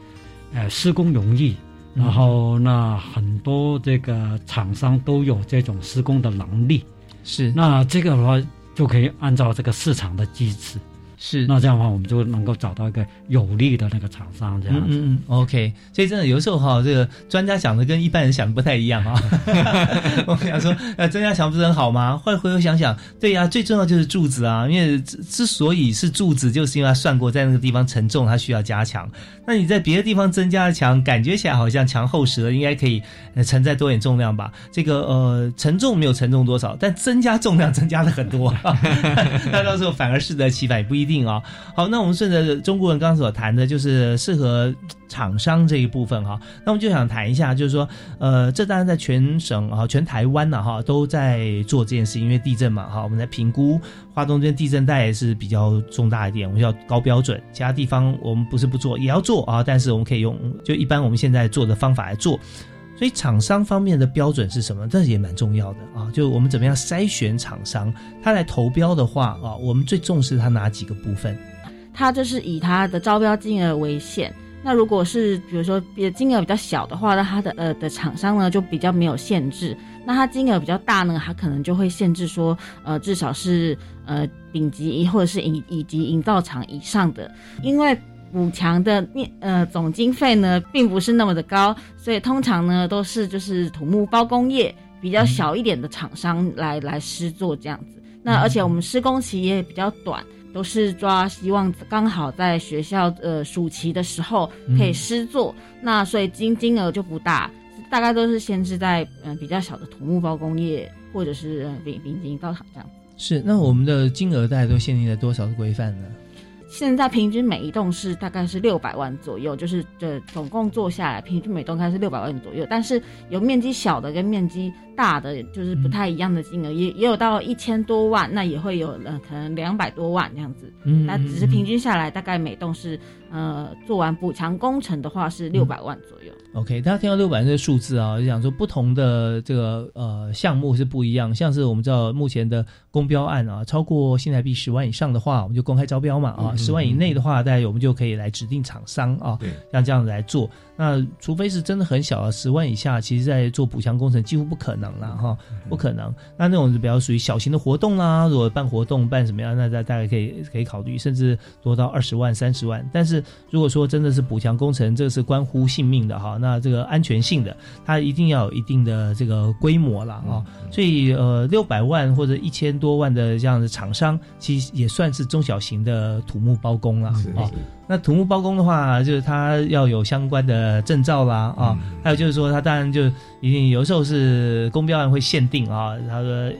呃，施工容易，然后那很多这个厂商都有这种施工的能力。是，那这个的话就可以按照这个市场的机制。是，那这样的话，我们就能够找到一个有利的那个厂商，这样子。嗯嗯，OK。所以真的有时候哈，这个专家想的跟一般人想的不太一样啊。我想说，呃，专家想不是很好吗？后来回头想想，对呀，最重要就是柱子啊，因为之所以是柱子，就是因为他算过在那个地方承重，它需要加强。那你在别的地方增加了墙，感觉起来好像墙厚实了，应该可以承载多点重量吧？这个呃，承重没有承重多少，但增加重量增加了很多，那到时候反而适得其反，也不一定。定啊，好，那我们顺着中国人刚刚所谈的，就是适合厂商这一部分哈。那我们就想谈一下，就是说，呃，这当然在全省啊、全台湾呢哈，都在做这件事，因为地震嘛哈，我们在评估，华东这地震带是比较重大一点，我们要高标准。其他地方我们不是不做，也要做啊，但是我们可以用就一般我们现在做的方法来做。所以厂商方面的标准是什么？这也蛮重要的啊！就我们怎么样筛选厂商，他来投标的话啊，我们最重视他哪几个部分？他就是以他的招标金额为限。那如果是比如说比金额比较小的话，那他的呃的厂商呢就比较没有限制。那他金额比较大呢，他可能就会限制说，呃，至少是呃丙级或者是乙乙级营造厂以上的，因为。补强的面呃总经费呢，并不是那么的高，所以通常呢都是就是土木包工业比较小一点的厂商来来施作这样子。那而且我们施工期也比较短，都是抓希望刚好在学校呃暑期的时候可以施作。那所以金金额就不大，大概都是限制在嗯比较小的土木包工业或者是丙丙级造厂这样。是，那我们的金额大概都限定在多少的规范呢？现在平均每一栋是大概是六百万左右，就是这总共做下来，平均每栋开是六百万左右。但是有面积小的跟面积大的，就是不太一样的金额，也也有到一千多万，那也会有呃可能两百多万这样子。嗯，那只是平均下来，大概每栋是呃做完补强工程的话是六百万左右。OK，大家听到六百这个数字啊，就想说不同的这个呃项目是不一样。像是我们知道目前的公标案啊，超过新台币十万以上的话，我们就公开招标嘛啊，十万以内的话，大家我们就可以来指定厂商啊，像这样子来做。那除非是真的很小，啊，十万以下，其实在做补强工程几乎不可能不可能。那那种比较属于小型的活动啦，如果办活动办什么样，那大大概可以可以考虑，甚至多到二十万、三十万。但是如果说真的是补强工程，这个是关乎性命的哈，那这个安全性的，它一定要有一定的这个规模了啊。所以呃，六百万或者一千多万的这样的厂商，其实也算是中小型的土木包工了啊。那土木包工的话，就是他要有相关的证照啦，啊，还有就是说，他当然就一定有时候是公标案会限定啊，他说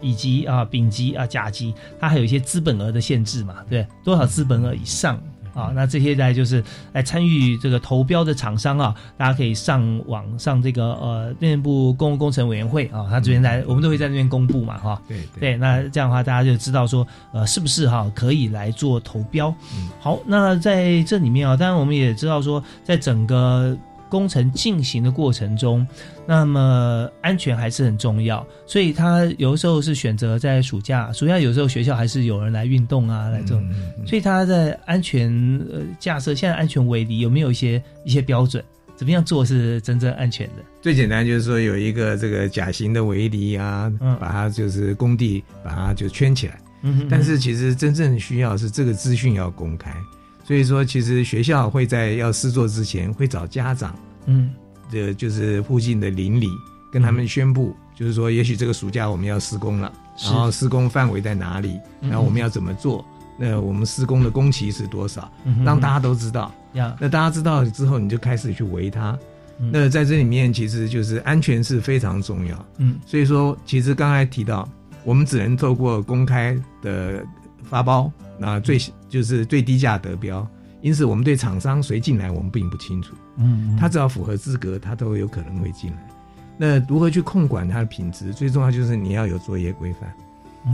乙级啊、丙级啊、甲级，他还有一些资本额的限制嘛，对，多少资本额以上。啊，那这些在就是来参与这个投标的厂商啊，大家可以上网上这个呃内部公共工程委员会啊，他这边来，我们都会在那边公布嘛，哈。对对。那这样的话，大家就知道说，呃，是不是哈可以来做投标？嗯。好，那在这里面啊，当然我们也知道说，在整个。工程进行的过程中，那么安全还是很重要，所以他有的时候是选择在暑假，暑假有时候学校还是有人来运动啊，来这种，所以他在安全呃架设，现在安全围篱有没有一些一些标准？怎么样做是真正安全的？最简单就是说有一个这个甲型的围篱啊，把它就是工地把它就圈起来。嗯，但是其实真正需要是这个资讯要公开。所以说，其实学校会在要施作之前，会找家长，嗯，这就是附近的邻里，跟他们宣布，就是说，也许这个暑假我们要施工了，然后施工范围在哪里，然后我们要怎么做？那我们施工的工期是多少？让大家都知道。那大家知道之后，你就开始去围它。那在这里面，其实就是安全是非常重要。嗯，所以说，其实刚才提到，我们只能透过公开的发包，那最就是最低价得标。因此，我们对厂商谁进来，我们并不清楚。嗯，他只要符合资格，他都有可能会进来。那如何去控管它的品质？最重要就是你要有作业规范。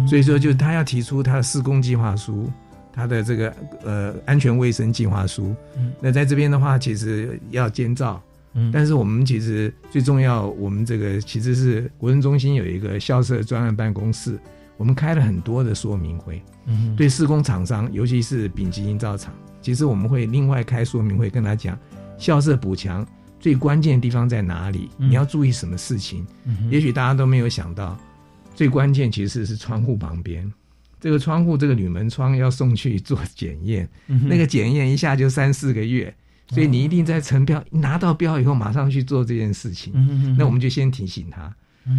所以说，就是他要提出他的施工计划书，他的这个呃安全卫生计划书。那在这边的话，其实要监造。嗯，但是我们其实最重要，我们这个其实是国政中心有一个校舍专案办公室，我们开了很多的说明会。嗯，对施工厂商，尤其是丙级营造厂，其实我们会另外开说明会，跟他讲校舍补强最关键的地方在哪里，你要注意什么事情。嗯，也许大家都没有想到，最关键其实是窗户旁边，这个窗户这个铝门窗要送去做检验，那个检验一下就三四个月。所以你一定在成标拿到标以后，马上去做这件事情。那我们就先提醒他。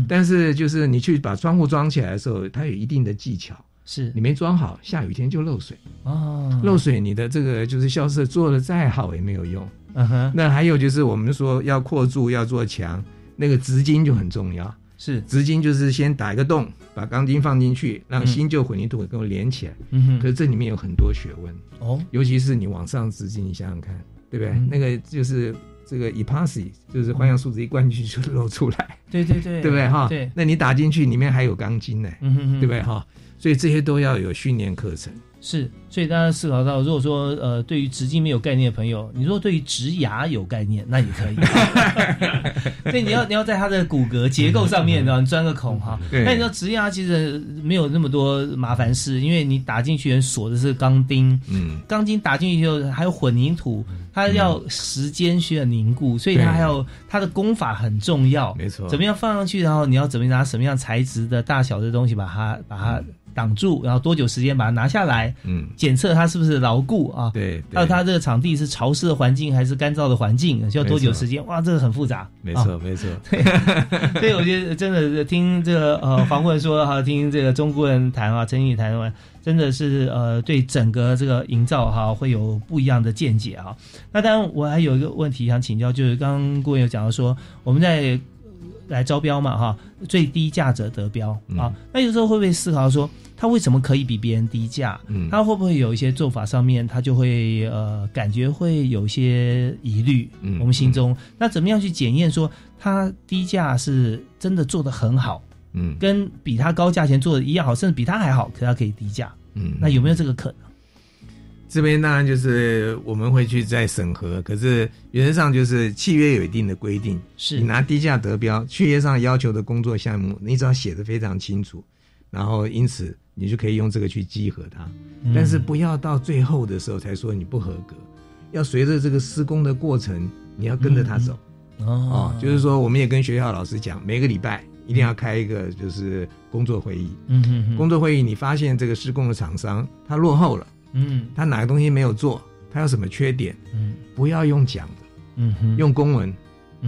但是就是你去把窗户装起来的时候，它有一定的技巧。是你没装好，下雨天就漏水。哦，漏水，你的这个就是校舍做的再好也没有用。嗯哼。那还有就是我们说要扩柱要做墙，那个直筋就很重要。是直筋就是先打一个洞，把钢筋放进去，让新旧混凝土给我连起来。嗯哼。可是这里面有很多学问哦，尤其是你往上直筋，你想想看。对不对？那个就是这个 epoxy，就是环氧树脂一灌进去就漏出来。对对对，对不对哈？对，那你打进去里面还有钢筋呢，对不对哈？所以这些都要有训练课程。是，所以大家思考到，如果说呃，对于直径没有概念的朋友，你如果对于植牙有概念，那也可以。所以你要你要在它的骨骼结构上面，然后钻个孔哈。那你知道直牙其实没有那么多麻烦事，因为你打进去锁的是钢钉，嗯，钢筋打进去后还有混凝土，它要时间需要凝固，所以它还有它的功法很重要。没错，怎么样放上去，然后你要怎么拿什么样材质的大小的东西把它把它。挡住，然后多久时间把它拿下来？嗯，检测它是不是牢固啊？对，还有它这个场地是潮湿的环境还是干燥的环境？需要多久时间？哇，这个很复杂。没错，没错。对所以我觉得真的听这个呃黄顾问说哈，听这个中国人谈啊，陈宇谈完，真的是呃对整个这个营造哈会有不一样的见解啊。那当然我还有一个问题想请教，就是刚刚顾问有讲到说我们在。来招标嘛，哈，最低价者得标啊。那有时候会不会思考说，他为什么可以比别人低价？嗯，他会不会有一些做法上面，他就会呃，感觉会有一些疑虑？嗯，我们心中那怎么样去检验说他低价是真的做的很好？嗯，跟比他高价钱做的一样好，甚至比他还好，可他可以低价？嗯，那有没有这个可能？这边当然就是我们会去再审核，可是原则上就是契约有一定的规定，是。你拿低价得标，契约上要求的工作项目，你只要写的非常清楚，然后因此你就可以用这个去稽核它，但是不要到最后的时候才说你不合格，要随着这个施工的过程，你要跟着他走。哦，就是说我们也跟学校老师讲，每个礼拜一定要开一个就是工作会议，嗯哼，工作会议你发现这个施工的厂商他落后了。嗯，他哪个东西没有做？他有什么缺点？嗯，不要用讲的，嗯哼，用公文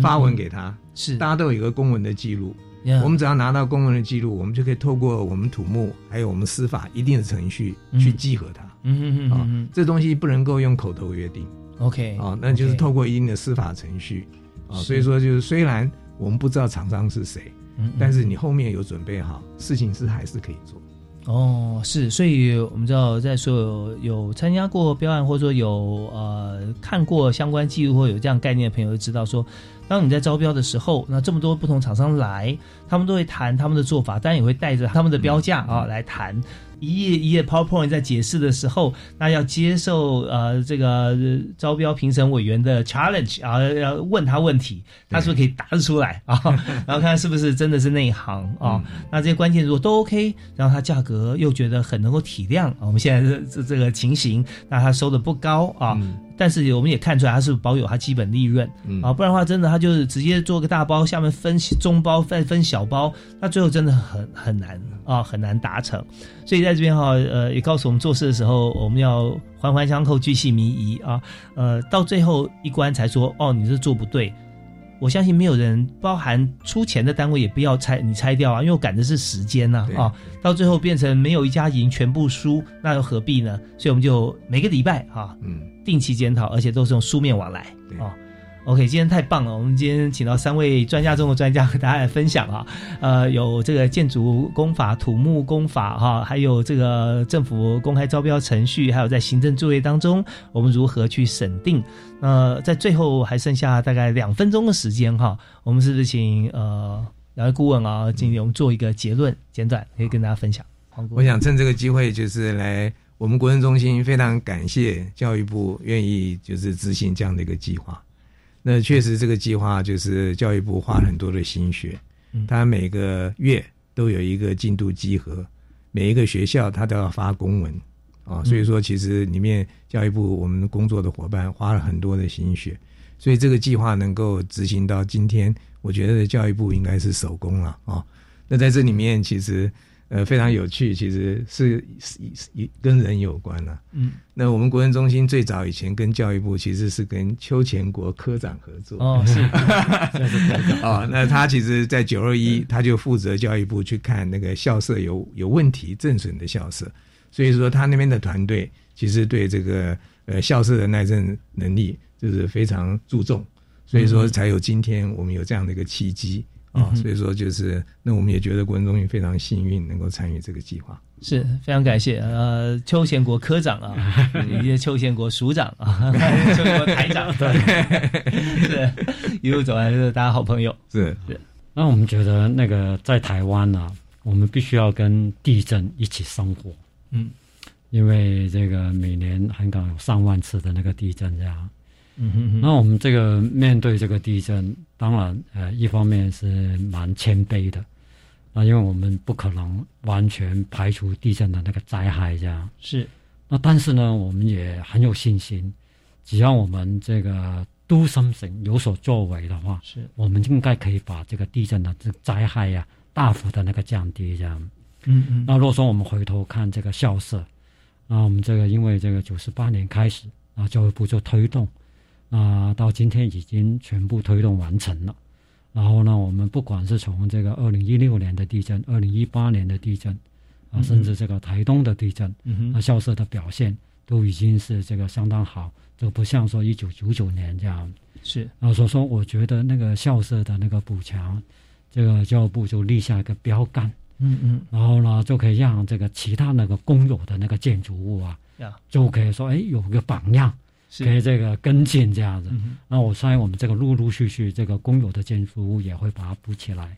发文给他，是大家都有一个公文的记录。我们只要拿到公文的记录，我们就可以透过我们土木还有我们司法一定的程序去稽核它。嗯嗯嗯，啊，这东西不能够用口头约定。OK，啊，那就是透过一定的司法程序。啊，所以说就是虽然我们不知道厂商是谁，但是你后面有准备好，事情是还是可以做。哦，是，所以我们知道，在所有有参加过标案，或者说有呃看过相关记录或有这样概念的朋友，就知道说，当你在招标的时候，那这么多不同厂商来，他们都会谈他们的做法，当然也会带着他们的标价啊来谈。一页一页 PowerPoint 在解释的时候，那要接受呃这个招标评审委员的 challenge 啊，要问他问题，他是不是可以答得出来 啊？然后看是不是真的是内行啊？那这些关键如果都 OK，然后他价格又觉得很能够体谅我们现在这这个情形，那他收的不高啊。但是我们也看出来，他是保有他基本利润啊，不然的话，真的他就是直接做个大包，下面分中包再分小包，那最后真的很很难啊，很难达成。所以在这边哈，呃，也告诉我们做事的时候，我们要环环相扣，巨细靡遗啊，呃，到最后一关才说，哦，你是做不对。我相信没有人，包含出钱的单位也不要拆，你拆掉啊，因为我赶的是时间呐啊，到最后变成没有一家赢，全部输，那又何必呢？所以我们就每个礼拜哈，嗯，定期检讨，而且都是用书面往来啊。OK，今天太棒了！我们今天请到三位专家中的专家和大家来分享啊，呃，有这个建筑工法、土木工法哈，还有这个政府公开招标程序，还有在行政作业当中我们如何去审定。那在最后还剩下大概两分钟的时间哈，我们是不是请呃两位顾问啊，今天我们做一个结论简短，可以跟大家分享。我想趁这个机会，就是来我们国政中心非常感谢教育部愿意就是执行这样的一个计划。那确实，这个计划就是教育部花了很多的心血，他每个月都有一个进度稽核，每一个学校他都要发公文啊，所以说其实里面教育部我们工作的伙伴花了很多的心血，所以这个计划能够执行到今天，我觉得教育部应该是首功了啊。那在这里面其实。呃，非常有趣，其实是是跟人有关了。嗯，那我们国文中心最早以前跟教育部其实是跟邱前国科长合作。哦，是，哦，那他其实，在九二一，他就负责教育部去看那个校舍有有问题、震损的校舍，所以说他那边的团队其实对这个呃校舍的耐震能力就是非常注重，所以说才有今天我们有这样的一个契机。啊，所以说就是，那我们也觉得国文中心非常幸运能够参与这个计划，是非常感谢。呃，邱贤国科长啊，以及邱贤国署长啊，邱贤国台长，对，是一路走来是大家好朋友，是。是。那我们觉得那个在台湾呢，我们必须要跟地震一起生活，嗯，因为这个每年香港有上万次的那个地震这样。嗯哼，那我们这个面对这个地震，当然呃，一方面是蛮谦卑的，那，因为我们不可能完全排除地震的那个灾害这样。是，那但是呢，我们也很有信心，只要我们这个 do something 有所作为的话，是，我们应该可以把这个地震的这个灾害呀大幅的那个降低这样。嗯嗯。那如果说我们回头看这个校舍，那我们这个因为这个九十八年开始，啊，教育部就推动。啊，到今天已经全部推动完成了。然后呢，我们不管是从这个二零一六年的地震、二零一八年的地震，啊，甚至这个台东的地震，那校舍的表现都已经是这个相当好，就不像说一九九九年这样。是，然后所以说，我觉得那个校舍的那个补强，这个教育部就立下一个标杆。嗯嗯。然后呢，就可以让这个其他那个公有的那个建筑物啊，就可以说，哎，有个榜样。可以这个跟进这样子，那我相信我们这个陆陆续续这个公有的建筑物也会把它补起来。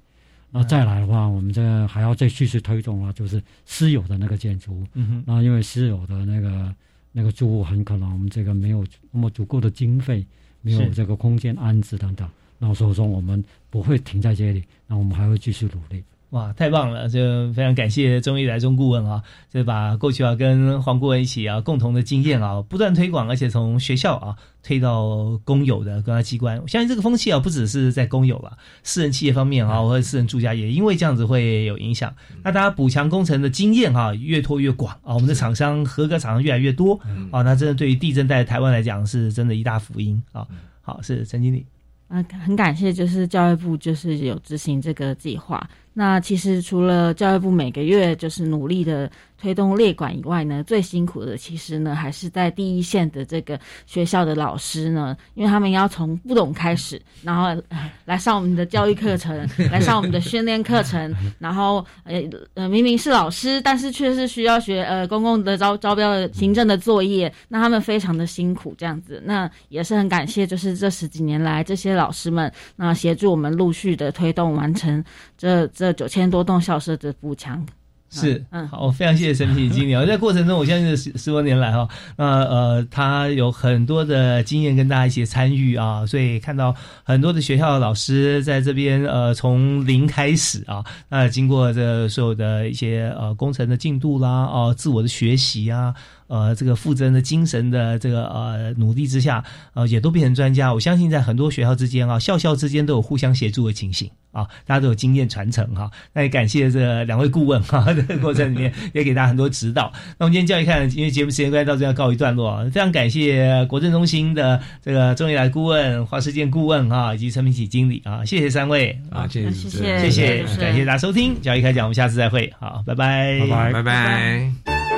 那再来的话，我们这还要再继续推动啊，就是私有的那个建筑物。那因为私有的那个那个住户很可能我们这个没有那么足够的经费，没有这个空间安置等等。那所以说我们不会停在这里，那我们还会继续努力。哇，太棒了！就非常感谢中医来中顾问啊，就把过去啊跟黄顾问一起啊共同的经验啊不断推广，而且从学校啊推到公有的公家机关。我相信这个风气啊不只是在公有了，私人企业方面啊或者私人住家也因为这样子会有影响。那大家补强工程的经验哈越拖越广啊，我们的厂商合格厂商越来越多啊，那真的对于地震带台湾来讲是真的一大福音啊。好，是陈经理。嗯，很感谢，就是教育部就是有执行这个计划。那其实除了教育部每个月就是努力的。推动列管以外呢，最辛苦的其实呢，还是在第一线的这个学校的老师呢，因为他们要从不懂开始，然后来上我们的教育课程，来上我们的训练课程，然后呃呃，明明是老师，但是却是需要学呃公共的招招标的行政的作业，那他们非常的辛苦，这样子，那也是很感谢，就是这十几年来这些老师们，那协助我们陆续的推动完成这这九千多栋校舍的补强。是，嗯，好，非常谢谢陈品经理。啊，在过程中，我相信十十多年来哈，那呃，他有很多的经验跟大家一起参与啊，所以看到很多的学校的老师在这边呃，从零开始啊，那经过这所有的一些呃工程的进度啦，哦，自我的学习啊，呃，这个负责人的精神的这个呃努力之下，呃，也都变成专家。我相信在很多学校之间啊，校校之间都有互相协助的情形。啊，大家都有经验传承哈。那也感谢这两位顾问哈，这个过程里面也给大家很多指导。那我们今天教育看，因为节目时间关系，到这要告一段落。非常感谢国政中心的这个中医来顾问、华世健顾问啊，以及陈明启经理啊，谢谢三位啊，谢谢谢谢谢，感谢大家收听教育开讲，我们下次再会，好，拜拜，拜拜，拜拜。